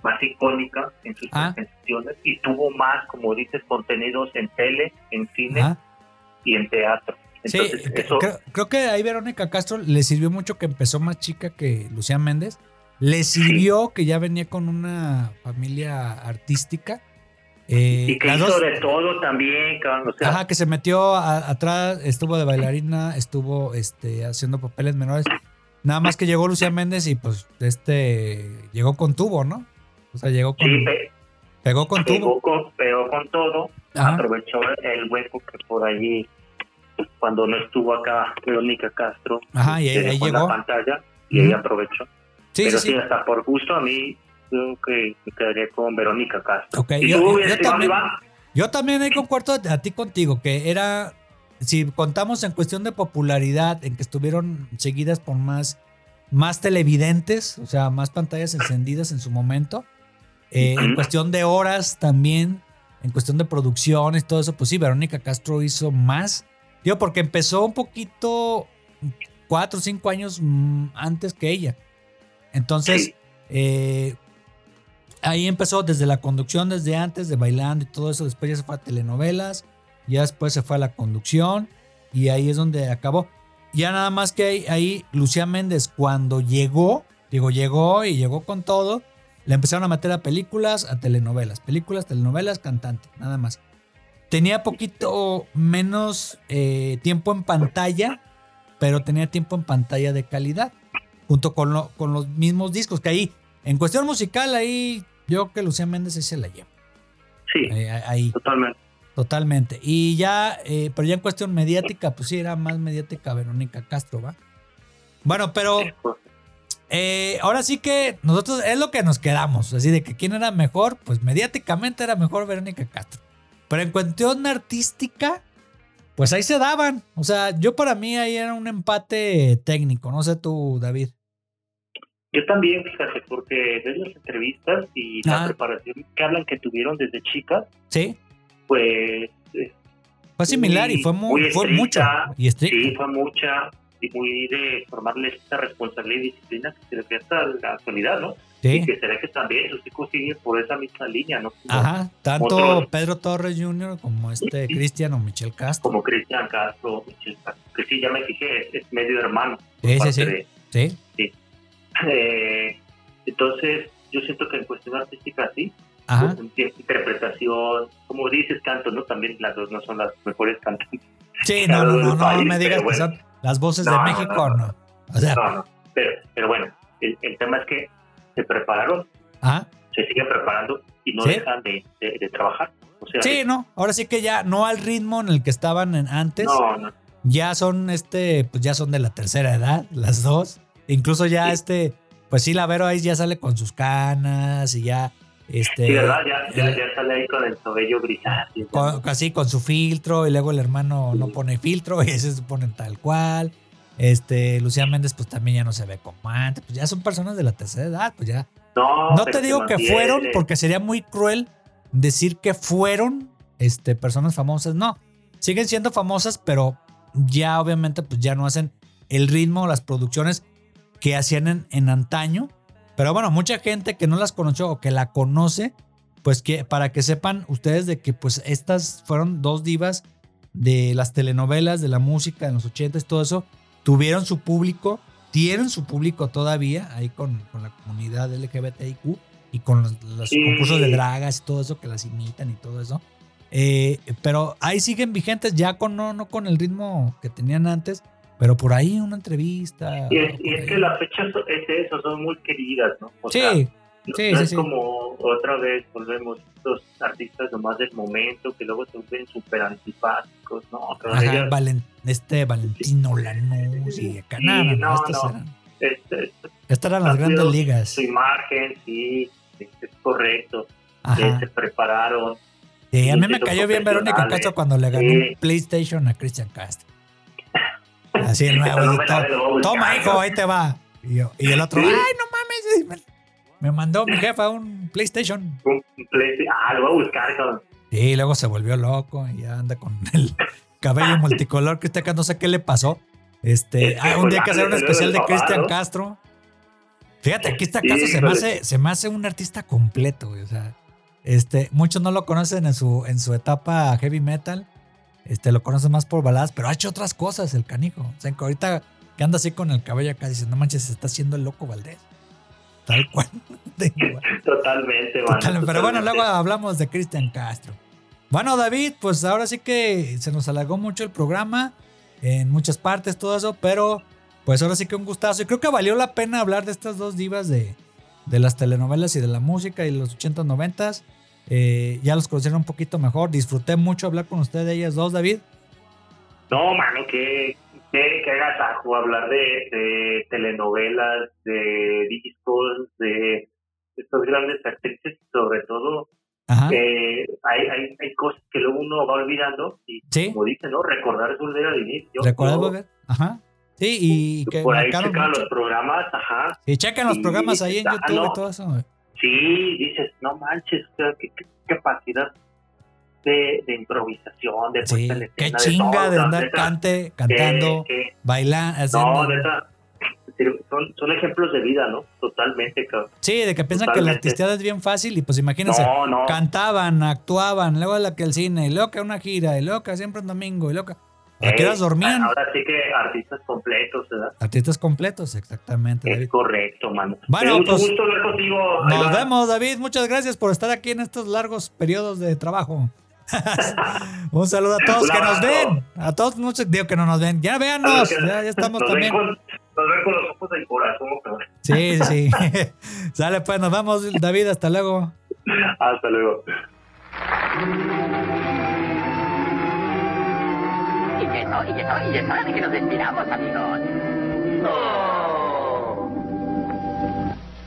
más icónica en sus Ah. presentaciones y tuvo más, como dices, contenidos en tele, en cine y en teatro. Sí, Entonces, c- eso, creo, creo que ahí Verónica Castro le sirvió mucho que empezó más chica que Lucía Méndez. Le sirvió que ya venía con una familia artística. Eh, y que hizo dos- de todo también, cabrón, o sea, Ajá, que se metió a- atrás, estuvo de bailarina, estuvo este, haciendo papeles menores. Nada más que llegó Lucía Méndez y pues este llegó con tubo, ¿no? O sea, llegó con, sí, pe- pegó con tubo. pegó con, pegó con todo, Ajá. aprovechó el hueco que por allí, cuando no estuvo acá Verónica Castro, Ajá, y ahí, ahí llegó. la pantalla y ella aprovechó. Sí, Pero sí, hasta por gusto a mí creo que me quedaría con Verónica Castro. Ok, ¿Y yo- tú, yo este, también- Iván? Yo también ahí concuerdo a ti contigo, que era, si contamos en cuestión de popularidad, en que estuvieron seguidas por más, más televidentes, o sea, más pantallas encendidas en su momento, eh, en cuestión de horas también, en cuestión de producciones, todo eso, pues sí, Verónica Castro hizo más. Digo, porque empezó un poquito, cuatro o cinco años mm, antes que ella. Entonces, Sí. eh, ahí empezó desde la conducción, desde antes de bailando y todo eso. Después ya se fue a telenovelas, ya después se fue a la conducción y ahí es donde acabó. Ya nada más que ahí, ahí Lucía Méndez cuando llegó, digo, llegó y llegó con todo, le empezaron a meter a películas, a telenovelas, películas, telenovelas, cantante, nada más. Tenía poquito menos eh, tiempo en pantalla, pero tenía tiempo en pantalla de calidad, junto con, lo- con los mismos discos, que ahí, en cuestión musical, ahí yo creo que Lucía Méndez sí se la lleva. Sí, Eh, ahí, totalmente. Totalmente. Y ya, eh, pero ya en cuestión mediática, pues sí, era más mediática Verónica Castro, ¿va? Bueno, pero Pues, eh, ahora sí que nosotros es lo que nos quedamos, así de que quién era mejor, pues mediáticamente era mejor Verónica Castro. Pero en cuestión artística, pues ahí se daban. O sea, yo para mí ahí era un empate técnico, no sé tú, David. Yo también, fíjate, porque ves las entrevistas y la preparación que hablan que tuvieron desde chicas, Sí, pues eh, fue similar y fue, muy, muy fue mucho. estricta, Y sí, fue mucha y muy de formarles esta responsabilidad y disciplina que se le ve hasta la actualidad, ¿no? Sí. Y que será que también sus hijos siguen por esa misma línea, ¿no? Como, Ajá, tanto Otros- Pedro Torres Jr. como este Cristian o Michel Castro. como Cristian Castro, Michelle Castro, que sí, ya me fijé, es, es medio hermano. Sí, sí, sí. Sí, eh, entonces, yo siento que en cuestión artística sí, ajá. interpretación, como dices, canto, ¿no? También las dos no son las mejores cantantes. Sí, no, no, no, no, País, me digas pero que bueno. son las voces No, de no, México, no, no. O sea, No, no, pero, pero bueno, el, el tema es que se prepararon, se siguen preparando y no Sí. dejan de, de- de trabajar. O sea, Sí, no, ahora sí que ya no al ritmo en el que estaban en- antes, no, no, ya son este, pues ya son de la tercera edad, las dos. Incluso ya Sí. este, pues sí, la Vero ahí ya sale con sus canas y ya, este, sí, ¿verdad? Ya, ya, ya sale ahí con el cabello grisáceo. con, así con su filtro y luego el hermano no pone filtro y ese se pone tal cual. Este, Lucía Méndez pues también ya no se ve como antes, pues ya son personas de la tercera edad, pues ya. No, No te digo que mantiene. fueron porque sería muy cruel decir que fueron este, personas famosas, no. Siguen siendo famosas, pero ya obviamente pues ya no hacen el ritmo, las producciones que hacían en, en antaño. Pero bueno, mucha gente que no las conoció o que la conoce, pues que para que sepan ustedes de que pues estas fueron dos divas de las telenovelas, de la música en los 80 todo eso, tuvieron su público, tienen su público todavía ahí con, con la comunidad LGBTIQ, y con los, los Sí. concursos de dragas y todo eso que las imitan y todo eso. Eh, pero ahí siguen vigentes, ya con no, no con el ritmo que tenían antes, pero por ahí una entrevista. Y es, y es que las fechas es eso, son muy queridas, ¿no? O sea, Sí, no, sí, no sí, es sí. como otra vez volvemos estos artistas nomás del momento que luego se ven súper antipáticos, ¿no? Ajá, ellas- Valen- este Valentino Lanús y acá. Sí, no, no, estas eran, es- es- estas eran las grandes ligas. su imagen, sí, es, es correcto, Ajá. se prepararon. Sí, a mí me cayó bien Verónica. Castro cuando le ganó un PlayStation a Cristian Castro. Así el nuevo. No buscar, Toma, hijo, ahí te va. Y, yo- y el otro, Sí. ay, no mames. Me, me mandó mi jefa un PlayStation. Un play- ah, lo voy a buscar, cabrón. Y luego se volvió loco y ya anda con el cabello multicolor. Cristian Castro, no sé qué le pasó. Este, Es que ah, un día hay que hacer un especial de Cristian. Castro. Fíjate, Cristian Sí, Castro se me, híjole. hace, se me hace un artista completo, güey. O sea, este, muchos no lo conocen en su, en su etapa heavy metal. Este, lo conocen más por baladas, pero ha hecho otras cosas el canijo. O sea, que ahorita que anda así con el cabello acá, dice, no manches, se está haciendo el loco Valdés. Tal cual. Totalmente, mano. Total, pero bueno, luego hablamos de Cristian Castro. Bueno, David, pues ahora sí que se nos alargó mucho el programa en muchas partes, todo eso, pero pues ahora sí que un gustazo. Y creo que valió la pena hablar de estas dos divas de, de las telenovelas y de la música y los 80s, 90s. Eh, ya los conocieron un poquito mejor. Disfruté mucho hablar con usted de ellas dos, David. No, mano, qué, qué, qué agasajo hablar de, de telenovelas, de discos, de estas grandes actrices, sobre todo Ajá. eh, hay, hay, hay cosas que luego uno va olvidando y Sí. como dice, ¿no? Recordar es volver al inicio. ¿Recuerdas Yo- volver? Ajá. Sí, y que por ahí checan mucho. los programas, ajá. Y chequen los y- programas ahí en ah, YouTube no. y todo eso. güey. Sí, dices, no manches, qué, qué capacidad de, de improvisación, de Sí, en qué escena, chinga todo, de andar cante, cantando, bailando, no, haciendo. neta, son, son ejemplos de vida, ¿no? Totalmente, cabrón. Sí, de que piensan que la artisteada es bien fácil y pues imagínense, No, no. cantaban, actuaban, luego la que el cine, y luego que una gira, y luego que siempre un domingo, y que... ¿A Eh, qué horas dormían? Ahora sí que artistas completos, ¿verdad? Artistas completos, exactamente, Es David. correcto, mano. Bueno, pues, gusto hablar contigo. Nos vemos, David. Muchas gracias por estar aquí en estos largos periodos de trabajo. Un saludo a todos que nos ven. A todos, muchos, digo que no nos ven. Ya véannos, ya, ya estamos nos también. Ven con, nos ven con los ojos del corazón, cabrón. Sí, sí. Sale pues, nos vemos, David. Hasta luego. Hasta luego. Y eso, y eso, y es hora de que nos despidamos, amigos.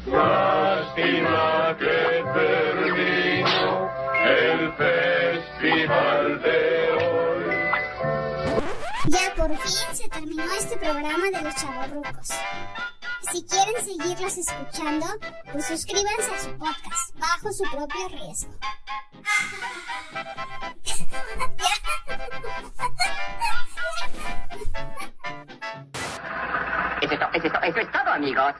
Lástima que terminó el festival de. Ya por fin se terminó este programa de los chavorrucos. Si quieren seguirlos escuchando, pues suscríbanse a su podcast bajo su propio riesgo. Eso es todo, amigos.